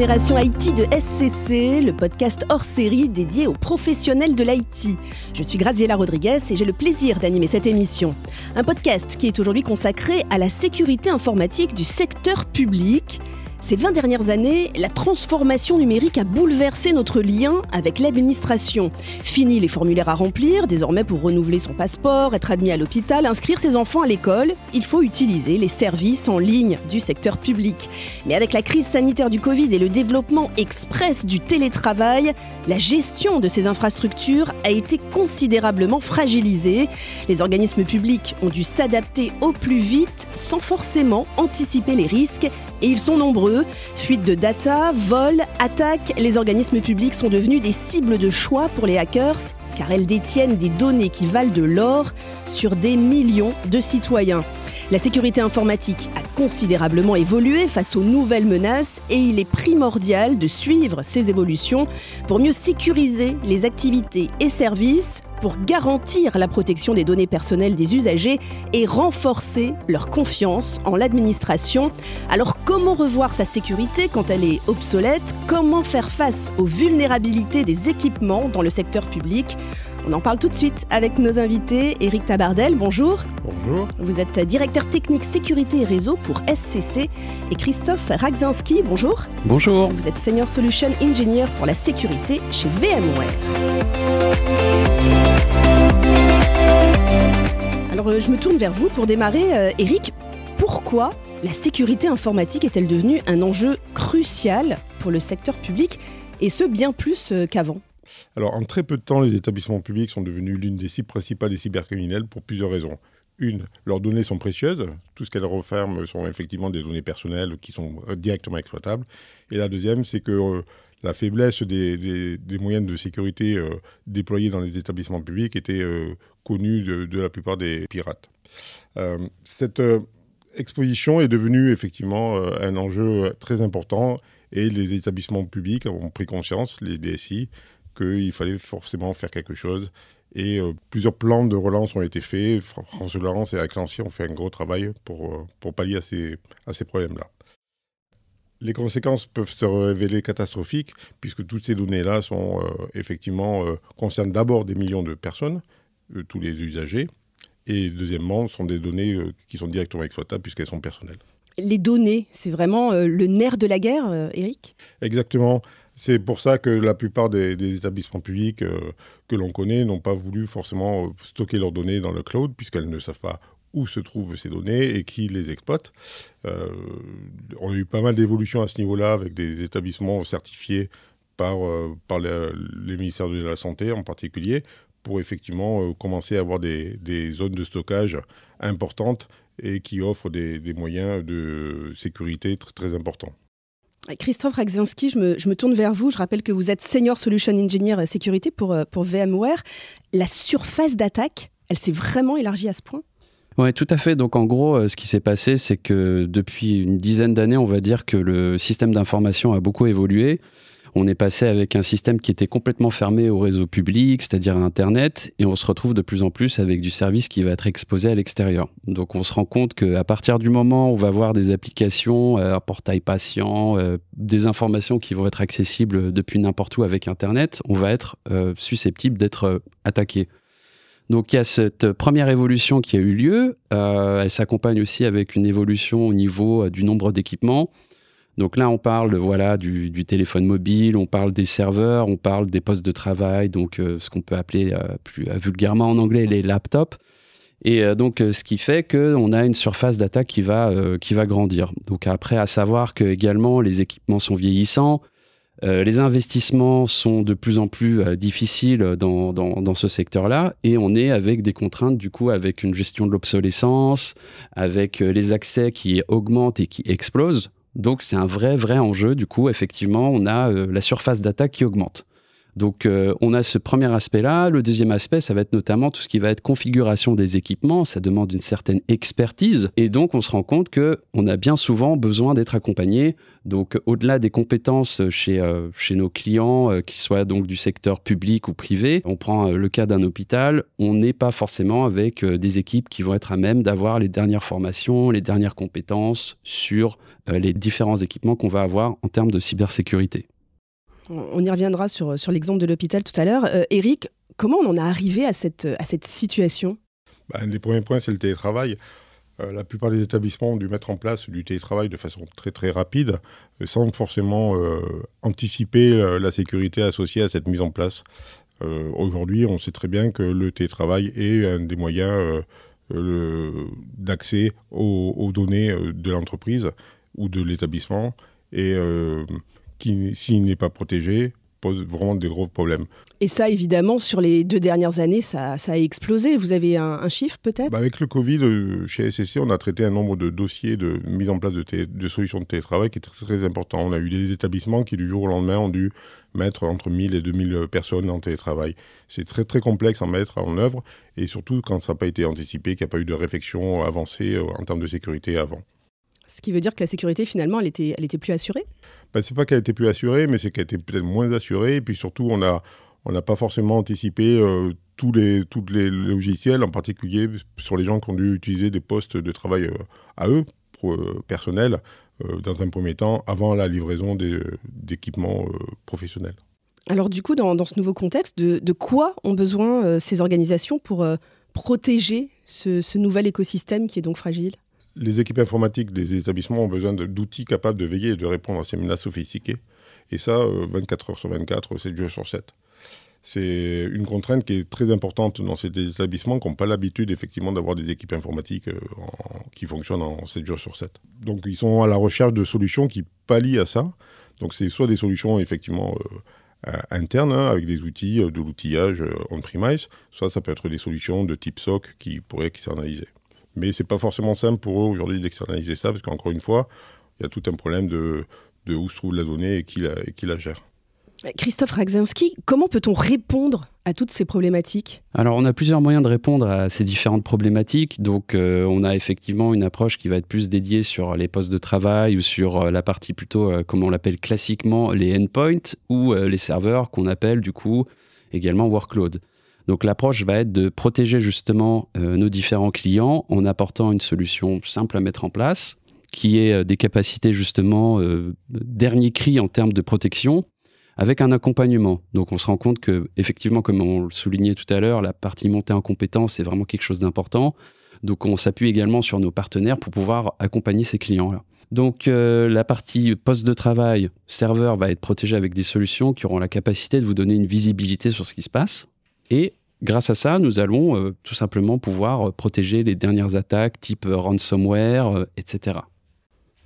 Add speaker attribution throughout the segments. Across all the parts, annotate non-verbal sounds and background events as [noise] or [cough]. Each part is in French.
Speaker 1: Génération IT de SCC, le podcast hors série dédié aux professionnels de l'IT. Je suis Graziella Rodriguez et j'ai le plaisir d'animer cette émission. Un podcast qui est aujourd'hui consacré à la sécurité informatique du secteur public. Ces 20 dernières années, la transformation numérique a bouleversé notre lien avec l'administration. Fini les formulaires à remplir, désormais pour renouveler son passeport, être admis à l'hôpital, inscrire ses enfants à l'école, il faut utiliser les services en ligne du secteur public. Mais avec la crise sanitaire du Covid et le développement express du télétravail, la gestion de ces infrastructures a été considérablement fragilisée. Les organismes publics ont dû s'adapter au plus vite sans forcément anticiper les risques et ils sont nombreux. Fuite de data, vol, attaques, les organismes publics sont devenus des cibles de choix pour les hackers car elles détiennent des données qui valent de l'or sur des millions de citoyens. La sécurité informatique a considérablement évolué face aux nouvelles menaces et il est primordial de suivre ces évolutions pour mieux sécuriser les activités et services pour garantir la protection des données personnelles des usagers et renforcer leur confiance en l'administration. Alors comment revoir sa sécurité quand elle est obsolète? Comment faire face aux vulnérabilités des équipements dans le secteur public? On en parle tout de suite avec nos invités. Eric Tabardel, bonjour.
Speaker 2: Bonjour.
Speaker 1: Vous êtes directeur technique sécurité et réseau pour SCC. Et Christophe Ragzinski, bonjour.
Speaker 3: Bonjour.
Speaker 1: Vous êtes senior solution engineer pour la sécurité chez VMware. Alors euh, je me tourne vers vous pour démarrer. Euh, Eric, pourquoi la sécurité informatique est-elle devenue un enjeu crucial pour le secteur public et ce bien plus euh, qu'avant?
Speaker 2: Alors, en très peu de temps, les établissements publics sont devenus l'une des cibles principales des cybercriminels pour plusieurs raisons. Une, leurs données sont précieuses. Tout ce qu'elles referment sont effectivement des données personnelles qui sont directement exploitables. Et la deuxième, c'est que la faiblesse des, moyens de sécurité euh, déployés dans les établissements publics était connue de, la plupart des pirates. cette exposition est devenue effectivement un enjeu très important et les établissements publics ont pris conscience, les DSI, qu'il fallait forcément faire quelque chose. Et euh, plusieurs plans de relance ont été faits. France Relance et avec l'Ancien ont fait un gros travail pour, euh, pallier à ces problèmes-là. Les conséquences peuvent se révéler catastrophiques puisque toutes ces données-là sont euh, effectivement concernent d'abord des millions de personnes, tous les usagers, et deuxièmement sont des données qui sont directement exploitables puisqu'elles sont personnelles.
Speaker 1: Les données, c'est vraiment le nerf de la guerre, Eric?
Speaker 2: Exactement. C'est pour ça que la plupart des, établissements publics euh, que l'on connaît n'ont pas voulu forcément euh, stocker leurs données dans le cloud, puisqu'elles ne savent pas où se trouvent ces données et qui les exploite. Euh, on a eu pas mal d'évolutions à ce niveau-là avec des établissements certifiés par, par les ministères de la Santé en particulier, pour effectivement commencer à avoir des, zones de stockage importantes et qui offrent des, moyens de sécurité très, très importants.
Speaker 1: Christophe Ragzinski, je me, tourne vers vous. Je rappelle que vous êtes Senior Solution Engineer Sécurité pour, euh, pour VMware. La surface d'attaque, elle s'est vraiment élargie à ce point?
Speaker 3: Oui, tout à fait. Donc en gros, euh, ce qui s'est passé, c'est que depuis une dizaine d'années, on va dire que le système d'information a beaucoup évolué on est passé avec un système qui était complètement fermé au réseau public, c'est-à-dire à Internet, et on se retrouve de plus en plus avec du service qui va être exposé à l'extérieur. Donc on se rend compte qu'à partir du moment où on va voir des applications, euh, un portail patient, euh, des informations qui vont être accessibles depuis n'importe où avec Internet, on va être susceptible d'être attaqué. Donc il y a cette première évolution qui a eu lieu. elle s'accompagne aussi avec une évolution au niveau du nombre d'équipements. Donc là, on parle voilà du, téléphone mobile, on parle des serveurs, on parle des postes de travail, donc euh, ce qu'on peut appeler euh, plus euh, vulgairement en anglais les laptops. Et donc, ce qui fait qu'on a une surface d'attaque qui va, qui va grandir. Donc après, à savoir que également les équipements sont vieillissants, les investissements sont de plus en plus difficiles dans, dans, dans ce secteur-là, et on est avec des contraintes, du coup, avec une gestion de l'obsolescence, avec les accès qui augmentent et qui explosent. Donc c'est un vrai, vrai enjeu. Du coup, effectivement, on a euh, la surface d'attaque qui augmente. Donc euh, on a ce premier aspect-là. Le deuxième aspect, ça va être notamment tout ce qui va être configuration des équipements. Ça demande une certaine expertise. Et donc on se rend compte que on a bien souvent besoin d'être accompagné. Donc au-delà des compétences chez, euh, chez nos clients, euh, qui soient donc du secteur public ou privé, on prend le cas d'un hôpital, on n'est pas forcément avec des équipes qui vont être à même d'avoir les dernières formations, les dernières compétences sur les différents équipements qu'on va avoir en termes de cybersécurité.
Speaker 1: On y reviendra sur, sur l'exemple de l'hôpital tout à l'heure. Euh, Eric, comment on en a arrivé à cette, à cette situation?
Speaker 2: Un des premiers points, c'est le télétravail. Euh, la plupart des établissements ont dû mettre en place du télétravail de façon très très rapide, euh, sans forcément anticiper la sécurité associée à cette mise en place. Aujourd'hui, on sait très bien que le télétravail est un des moyens d'accès aux, aux, données de l'entreprise ou de l'établissement. Et qui, s'il n'est pas protégé, pose vraiment des gros problèmes.
Speaker 1: Et ça, évidemment, sur les deux dernières années, ça, a explosé. Vous avez un, chiffre peut-être?
Speaker 2: Bah Avec le Covid, euh, chez SSC, on a traité un nombre de dossiers de mise en place de, de solutions de télétravail qui est très, très, important. On a eu des établissements qui, du jour au lendemain, ont dû mettre entre 1000 et 2000 personnes en télétravail. C'est très très complexe à mettre en œuvre, et surtout quand ça n'a pas été anticipé, qu'il n'y a pas eu de réflexion avancée euh, en termes de sécurité avant.
Speaker 1: Ce qui veut dire que la sécurité, finalement, elle était, elle était plus assurée?
Speaker 2: Ben, C'est pas qu'elle était plus assurée, mais c'est qu'elle était peut-être moins assurée. Et puis surtout, on n'a pas forcément anticipé euh, tous, les, logiciels, en particulier sur les gens qui ont dû utiliser des postes de travail euh, à eux, euh, personnels, dans un premier temps, avant la livraison d'équipements professionnels.
Speaker 1: Alors du coup, dans, ce nouveau contexte, de, quoi ont besoin ces organisations pour protéger ce nouvel écosystème qui est donc fragile?
Speaker 2: Les équipes informatiques des établissements ont besoin d'outils capables de veiller et de répondre à ces menaces sophistiquées. Et ça, 24 euh, heures sur 24, 7 jours sur 7. C'est une contrainte qui est très importante dans ces établissements qui n'ont pas l'habitude effectivement d'avoir des équipes informatiques euh, qui fonctionnent en 7 jours sur 7. Donc ils sont à la recherche de solutions qui pallient à ça. Donc c'est soit des solutions effectivement euh, internes hein, avec des outils, de l'outillage on-premise, soit ça peut être des solutions de type SOC qui pourraient externaliser. Mais c'est pas forcément simple pour eux aujourd'hui d'externaliser ça, parce qu'encore une fois, il y a tout un problème de, de où se trouve la donnée et qui la, qui la gère.
Speaker 1: Christophe Ragzinski, comment peut-on répondre à toutes ces problématiques?
Speaker 3: Alors, on a plusieurs moyens de répondre à ces différentes problématiques. Donc, euh, on a effectivement une approche qui va être plus dédiée sur les postes de travail ou sur euh, la partie plutôt, euh, comme on l'appelle classiquement, les endpoints ou les serveurs qu'on appelle du coup également workload. Donc l'approche va être de protéger justement euh, nos différents clients en apportant une solution simple à mettre en place, qui est euh, des capacités justement euh, dernier cri en termes de protection, avec un accompagnement. Donc on se rend compte que effectivement, comme on le soulignait tout à l'heure, la partie montée en compétence est vraiment quelque chose d'important. Donc on s'appuie également sur nos partenaires pour pouvoir accompagner ces clients-là. Donc la partie poste de travail, serveur va être protégée avec des solutions qui auront la capacité de vous donner une visibilité sur ce qui se passe. Et Grâce à ça, nous allons euh, tout simplement pouvoir euh, protéger les dernières attaques type euh, ransomware, etc.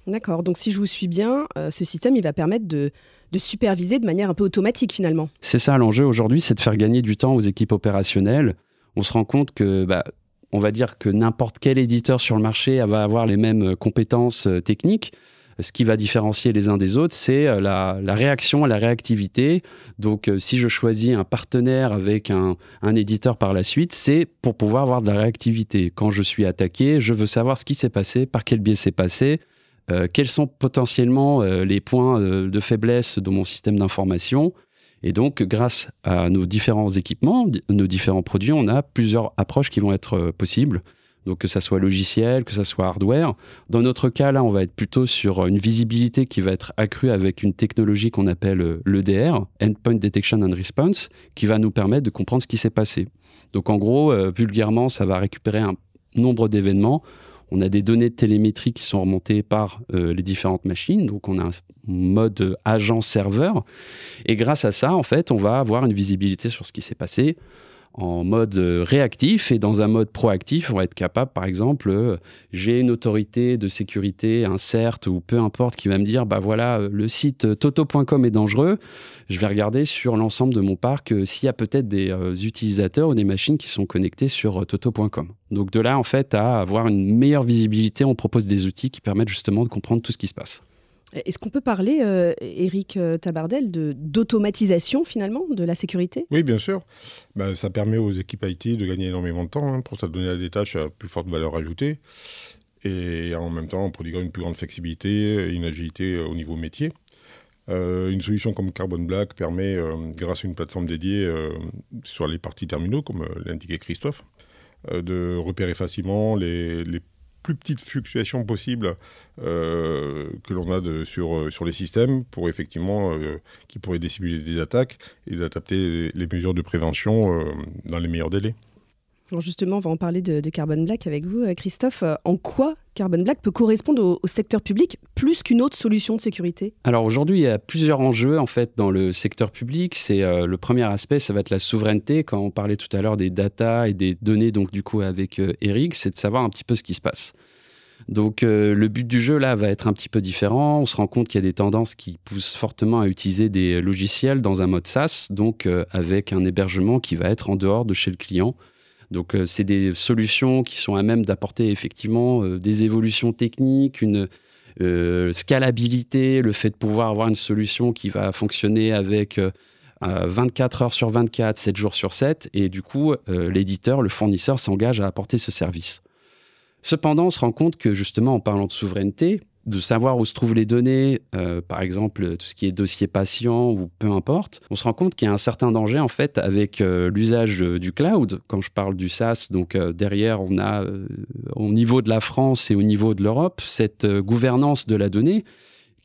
Speaker 1: D'accord, donc si je vous suis bien, ce système il va permettre de, superviser de manière un peu automatique finalement.
Speaker 3: C'est ça l'enjeu aujourd'hui, c'est de faire gagner du temps aux équipes opérationnelles. On se rend compte que, bah, on va dire que n'importe quel éditeur sur le marché va avoir les mêmes compétences techniques ce qui va différencier les uns des autres, c'est euh, la, réaction, la réactivité. Donc, euh, si je choisis un partenaire avec un, éditeur par la suite, c'est pour pouvoir avoir de la réactivité. Quand je suis attaqué, je veux savoir ce qui s'est passé, par quel biais c'est passé, euh, quels sont potentiellement les points de faiblesse de mon système d'information. Et donc, grâce à nos différents équipements, nos différents produits, on a plusieurs approches qui vont être possibles. Donc que ça soit logiciel, que ça soit hardware. Dans notre cas, là, on va être plutôt sur une visibilité qui va être accrue avec une technologie qu'on appelle euh, l'EDR, Endpoint Detection and Response, qui va nous permettre de comprendre ce qui s'est passé. Donc en gros, euh, vulgairement, ça va récupérer un nombre d'événements. On a des données de télémétrie qui sont remontées par euh, les différentes machines. Donc, on a un mode agent-serveur. Et grâce à ça, en fait, on va avoir une visibilité sur ce qui s'est passé en mode euh, réactif et dans un mode proactif, on va être capable, par exemple, euh, j'ai une autorité de sécurité, un CERT ou peu importe, qui va me dire, bah voilà, euh, le site toto.com est dangereux. Je vais regarder sur l'ensemble de mon parc s'il y a peut-être des utilisateurs ou des machines qui sont connectés sur toto.com. Donc de là, en fait, à avoir une meilleure visibilité, on propose des outils qui permettent justement de comprendre tout ce qui se passe.
Speaker 1: Est-ce qu'on peut parler, Eric Tabardel, d'automatisation finalement de la sécurité?
Speaker 2: Oui, bien sûr. Ben, ça permet aux équipes IT de gagner énormément de temps hein, pour ça donner des tâches à plus forte valeur ajoutée et en même temps en prodiguant une plus grande flexibilité et une agilité au niveau métier. Euh, une solution comme Carbon Black permet, euh, grâce à une plateforme dédiée euh, sur les parties terminaux, comme l'indiquait Christophe, de repérer facilement les, plus petites fluctuations possibles que l'on a sur, sur les systèmes pour effectivement qui pourraient dissimuler des attaques et d'adapter les mesures de prévention dans les meilleurs délais
Speaker 1: justement, on va en parler de, Carbon Black avec vous, euh, Christophe. Euh, en quoi Carbon Black peut correspondre au, secteur public plus qu'une autre solution de sécurité?
Speaker 3: Alors aujourd'hui, il y a plusieurs enjeux en fait dans le secteur public. C'est euh, le premier aspect, ça va être la souveraineté. Quand on parlait tout à l'heure des data et des données, donc du coup avec Eric, c'est de savoir un petit peu ce qui se passe. Donc le but du jeu là va être un petit peu différent. On se rend compte qu'il y a des tendances qui poussent fortement à utiliser des logiciels dans un mode SaaS, donc avec un hébergement qui va être en dehors de chez le client. Donc, euh, c'est des solutions qui sont à même d'apporter effectivement euh, des évolutions techniques, une euh, scalabilité, le fait de pouvoir avoir une solution qui va fonctionner avec 24 heures sur 24, 7 jours sur 7, et du coup, l'éditeur, le fournisseur s'engage à apporter ce service. Cependant, on se rend compte que justement, en parlant de souveraineté, de savoir où se trouvent les données, euh, par exemple tout ce qui est dossier patient ou peu importe, on se rend compte qu'il y a un certain danger en fait avec euh, l'usage du cloud. Quand je parle du SaaS, donc euh, derrière on a au niveau de la France et au niveau de l'Europe cette gouvernance de la donnée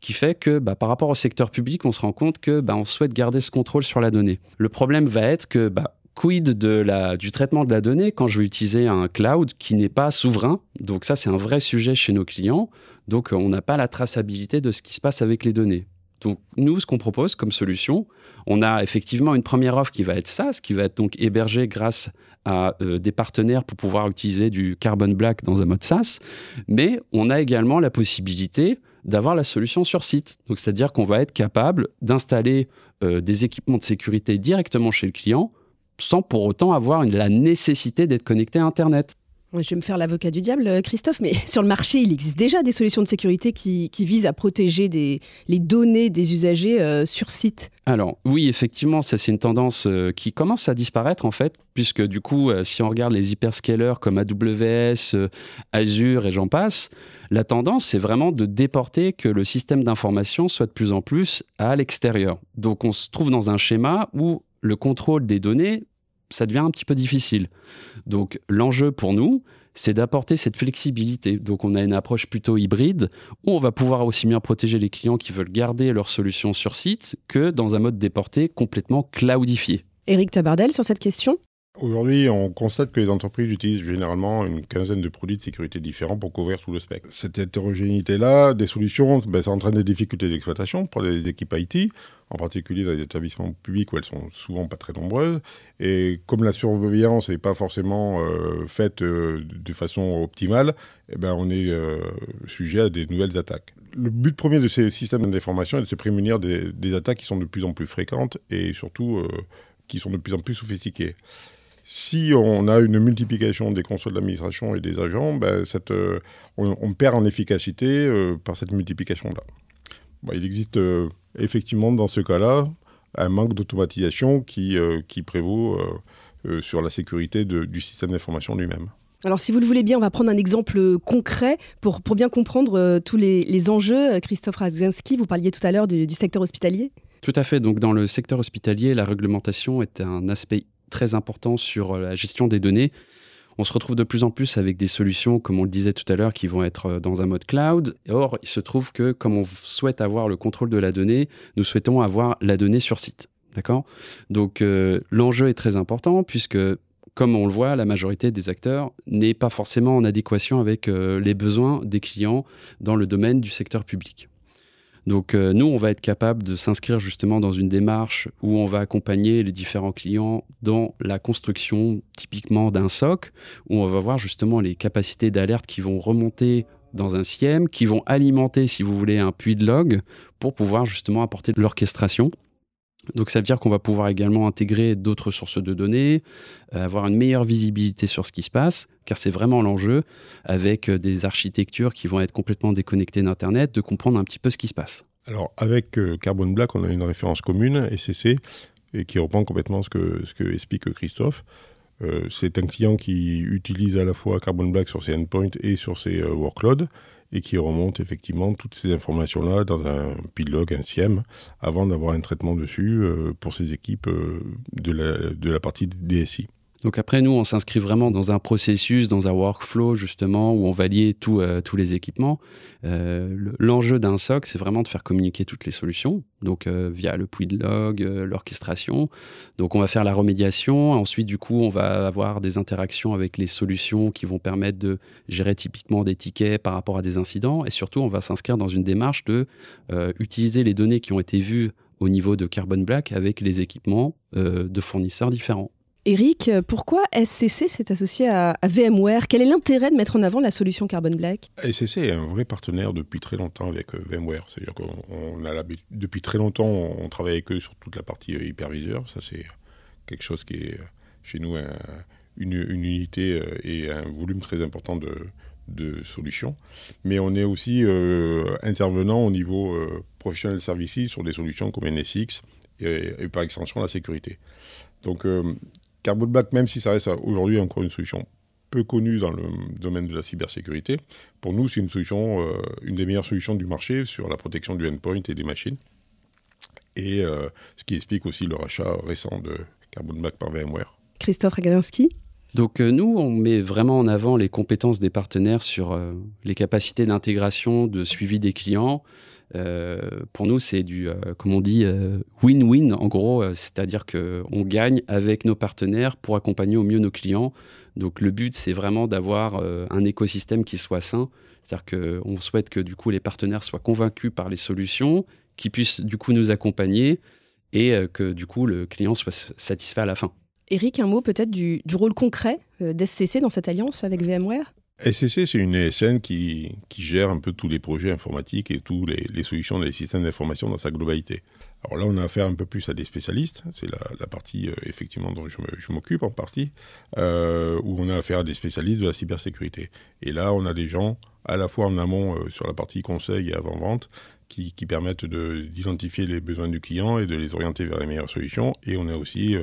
Speaker 3: qui fait que bah, par rapport au secteur public, on se rend compte que bah, on souhaite garder ce contrôle sur la donnée. Le problème va être que bah, quid de la, du traitement de la donnée quand je vais utiliser un cloud qui n'est pas souverain? Donc ça, c'est un vrai sujet chez nos clients. Donc on n'a pas la traçabilité de ce qui se passe avec les données. Donc nous, ce qu'on propose comme solution, on a effectivement une première offre qui va être SaaS, qui va être donc hébergée grâce à euh, des partenaires pour pouvoir utiliser du Carbon Black dans un mode SaaS, mais on a également la possibilité d'avoir la solution sur site. Donc c'est-à-dire qu'on va être capable d'installer euh, des équipements de sécurité directement chez le client sans pour autant avoir la nécessité d'être connecté à Internet.
Speaker 1: Je vais me faire l'avocat du diable, euh, Christophe, mais [laughs] sur le marché, il existe déjà des solutions de sécurité qui, visent à protéger les données des usagers euh, sur site.
Speaker 3: Alors oui, effectivement, ça c'est une tendance euh, qui commence à disparaître en fait, puisque du coup, si on regarde les hyperscalers comme AWS, Azure et j'en passe, la tendance c'est vraiment de déporter que le système d'information soit de plus en plus à l'extérieur. Donc on se trouve dans un schéma où le contrôle des données ça devient un petit peu difficile. Donc l'enjeu pour nous, c'est d'apporter cette flexibilité. Donc on a une approche plutôt hybride où on va pouvoir aussi bien protéger les clients qui veulent garder leur solution sur site que dans un mode déporté complètement cloudifié.
Speaker 1: Éric Tabardel sur cette question?
Speaker 2: Aujourd'hui, on constate que les entreprises utilisent généralement une quinzaine de produits de sécurité différents pour couvrir tout le spectre. Cette hétérogénéité-là, des solutions, ben, ça entraîne des difficultés d'exploitation pour les équipes IT, en particulier dans les établissements publics où elles sont souvent pas très nombreuses. Et comme la surveillance n'est pas forcément euh, faite euh, de façon optimale, eh ben, on est euh, sujet à des nouvelles attaques. Le but premier de ces systèmes d'information est de se prémunir des, des, attaques qui sont de plus en plus fréquentes et surtout qui sont de plus en plus sophistiquées si on a une multiplication des consoles d'administration et des agents, ben, euh, on, perd en efficacité euh, par cette multiplication-là. il existe euh, effectivement dans ce cas-là un manque d'automatisation qui, qui prévaut sur la sécurité du système d'information lui-même.
Speaker 1: Alors, si vous le voulez bien, on va prendre un exemple concret pour, pour bien comprendre tous les, enjeux. Christophe Razinski, vous parliez tout à l'heure du, du secteur hospitalier.
Speaker 3: Tout à fait. Donc, dans le secteur hospitalier, la réglementation est un aspect très important sur euh, la gestion des données. On se retrouve de plus en plus avec des solutions, comme on le disait tout à l'heure, qui vont être euh, dans un mode cloud. Or, il se trouve que comme on souhaite avoir le contrôle de la donnée, nous souhaitons avoir la donnée sur site. D'accord? Donc, euh, l'enjeu est très important puisque comme on le voit, la majorité des acteurs n'est pas forcément en adéquation avec les besoins des clients dans le domaine du secteur public. Donc euh, nous, on va être capable de s'inscrire justement dans une démarche où on va accompagner les différents clients dans la construction typiquement d'un SOC, où on va voir justement les capacités d'alerte qui vont remonter dans un SIEM, qui vont alimenter, si vous voulez, un puits de log pour pouvoir justement apporter de l'orchestration. Donc ça veut dire qu'on va pouvoir également intégrer d'autres sources de données, euh, avoir une meilleure visibilité sur ce qui se passe, car c'est vraiment l'enjeu, avec euh, des architectures qui vont être complètement déconnectées d'Internet, de comprendre un petit peu ce qui se passe.
Speaker 2: Alors avec euh, Carbon Black, on a une référence commune, SCC, et qui reprend complètement ce que, ce que explique Christophe. c'est un client qui utilise à la fois Carbon Black sur ses endpoints et sur ses workloads et qui remonte effectivement toutes ces informations-là dans un pilogue, un SIEM, avant d'avoir un traitement dessus euh, pour ces équipes euh, de, la, de la partie DSI.
Speaker 3: Donc après, nous, on s'inscrit vraiment dans un processus, dans un workflow, justement, où on va lier euh, tous les équipements. Euh, L'enjeu d'un SOC, c'est vraiment de faire communiquer toutes les solutions, donc euh, via le puits de log, l'orchestration. Donc on va faire la remédiation. Ensuite, du coup, on va avoir des interactions avec les solutions qui vont permettre de gérer typiquement des tickets par rapport à des incidents. Et surtout, on va s'inscrire dans une démarche de utiliser les données qui ont été vues au niveau de Carbon Black avec les équipements de fournisseurs différents.
Speaker 1: Eric, pourquoi SCC s'est associé à, VMware? Quel est l'intérêt de mettre en avant la solution Carbon Black?
Speaker 2: SCC est un vrai partenaire depuis très longtemps avec euh, VMware. C'est-à-dire qu'on a depuis très longtemps, on travaille avec eux sur toute la partie euh, hyperviseur. Ça, c'est quelque chose qui est chez nous une, unité euh, et un volume très important de, solutions. Mais on est aussi intervenant au niveau professionnel services sur des solutions comme NSX et, par extension la sécurité. Donc Carbon Black, même si ça reste aujourd'hui encore une solution peu connue dans le domaine de la cybersécurité, pour nous, c'est une solution, euh, une des meilleures solutions du marché sur la protection du endpoint et des machines. Et euh, ce qui explique aussi le rachat récent de Carbon Black par VMware.
Speaker 1: Christophe Ragansky
Speaker 3: donc euh, nous, on met vraiment en avant les compétences des partenaires sur les capacités d'intégration, de suivi des clients, euh, pour nous, c'est du, euh, comme on dit, euh, win-win en gros, c'est-à-dire qu'on gagne avec nos partenaires pour accompagner au mieux nos clients. Donc le but, c'est vraiment d'avoir un écosystème qui soit sain, c'est-à-dire qu'on souhaite que du coup les partenaires soient convaincus par les solutions, qu'ils puissent du coup nous accompagner et que du coup le client soit satisfait à la fin.
Speaker 1: Eric, un mot peut-être du, rôle concret d'SCC dans cette alliance avec VMware?
Speaker 2: SCC, c'est une ESN qui, gère un peu tous les projets informatiques et toutes les, solutions des systèmes d'information dans sa globalité. Alors là, on a affaire un peu plus à des spécialistes, c'est la, partie euh, effectivement dont je m'occupe en partie, euh, où on a affaire à des spécialistes de la cybersécurité. Et là, on a des gens à la fois en amont euh, sur la partie conseil et avant-vente qui, permettent d'identifier les besoins du client et de les orienter vers les meilleures solutions. Et on a aussi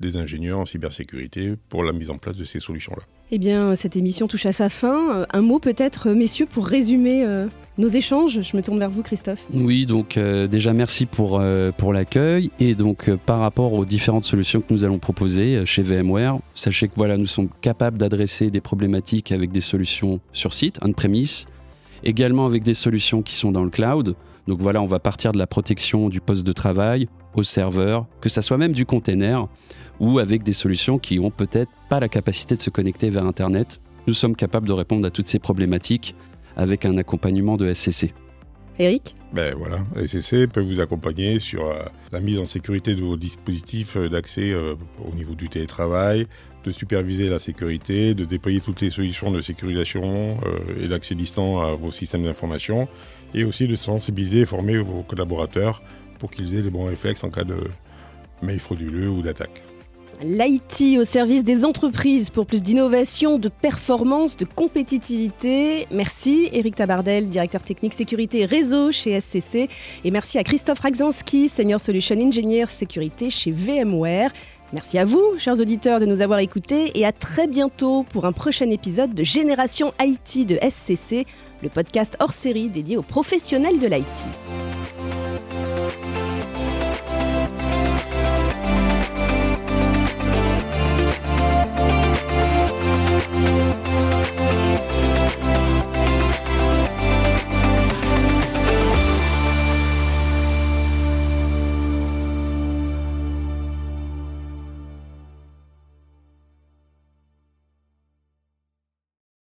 Speaker 2: des ingénieurs en cybersécurité pour la mise en place de ces solutions-là.
Speaker 1: Eh bien, cette émission touche à sa fin. Euh, un mot peut-être, euh, messieurs, pour résumer euh, nos échanges. Je me tourne vers vous, Christophe.
Speaker 3: Oui, donc déjà merci pour, pour l'accueil. Et donc par rapport aux différentes solutions que nous allons proposer chez VMware, sachez que voilà, nous sommes capables d'adresser des problématiques avec des solutions sur site, on-premise, également avec des solutions qui sont dans le cloud. Donc voilà, on va partir de la protection du poste de travail au serveur, que ça soit même du container ou avec des solutions qui ont peut-être pas la capacité de se connecter vers Internet. Nous sommes capables de répondre à toutes ces problématiques avec un accompagnement de SCC.
Speaker 1: Eric
Speaker 2: Ben voilà, SCC peut vous accompagner sur euh, la mise en sécurité de vos dispositifs euh, d'accès euh, au niveau du télétravail, de superviser la sécurité, de déployer toutes les solutions de sécurisation et d'accès distant à vos systèmes d'information, et aussi de sensibiliser et former vos collaborateurs pour qu'ils aient les bons réflexes en cas de mail frauduleux ou d'attaque.
Speaker 1: L'IT au service des entreprises pour plus d'innovation, de performance, de compétitivité. Merci Eric Tabardel, directeur technique sécurité réseau chez SCC. Et merci à Christophe Ragzanski, senior solution engineer sécurité chez VMware. Merci à vous, chers auditeurs, de nous avoir écoutés et à très bientôt pour un prochain épisode de Génération IT de SCC, le podcast hors série dédié aux professionnels de l'IT.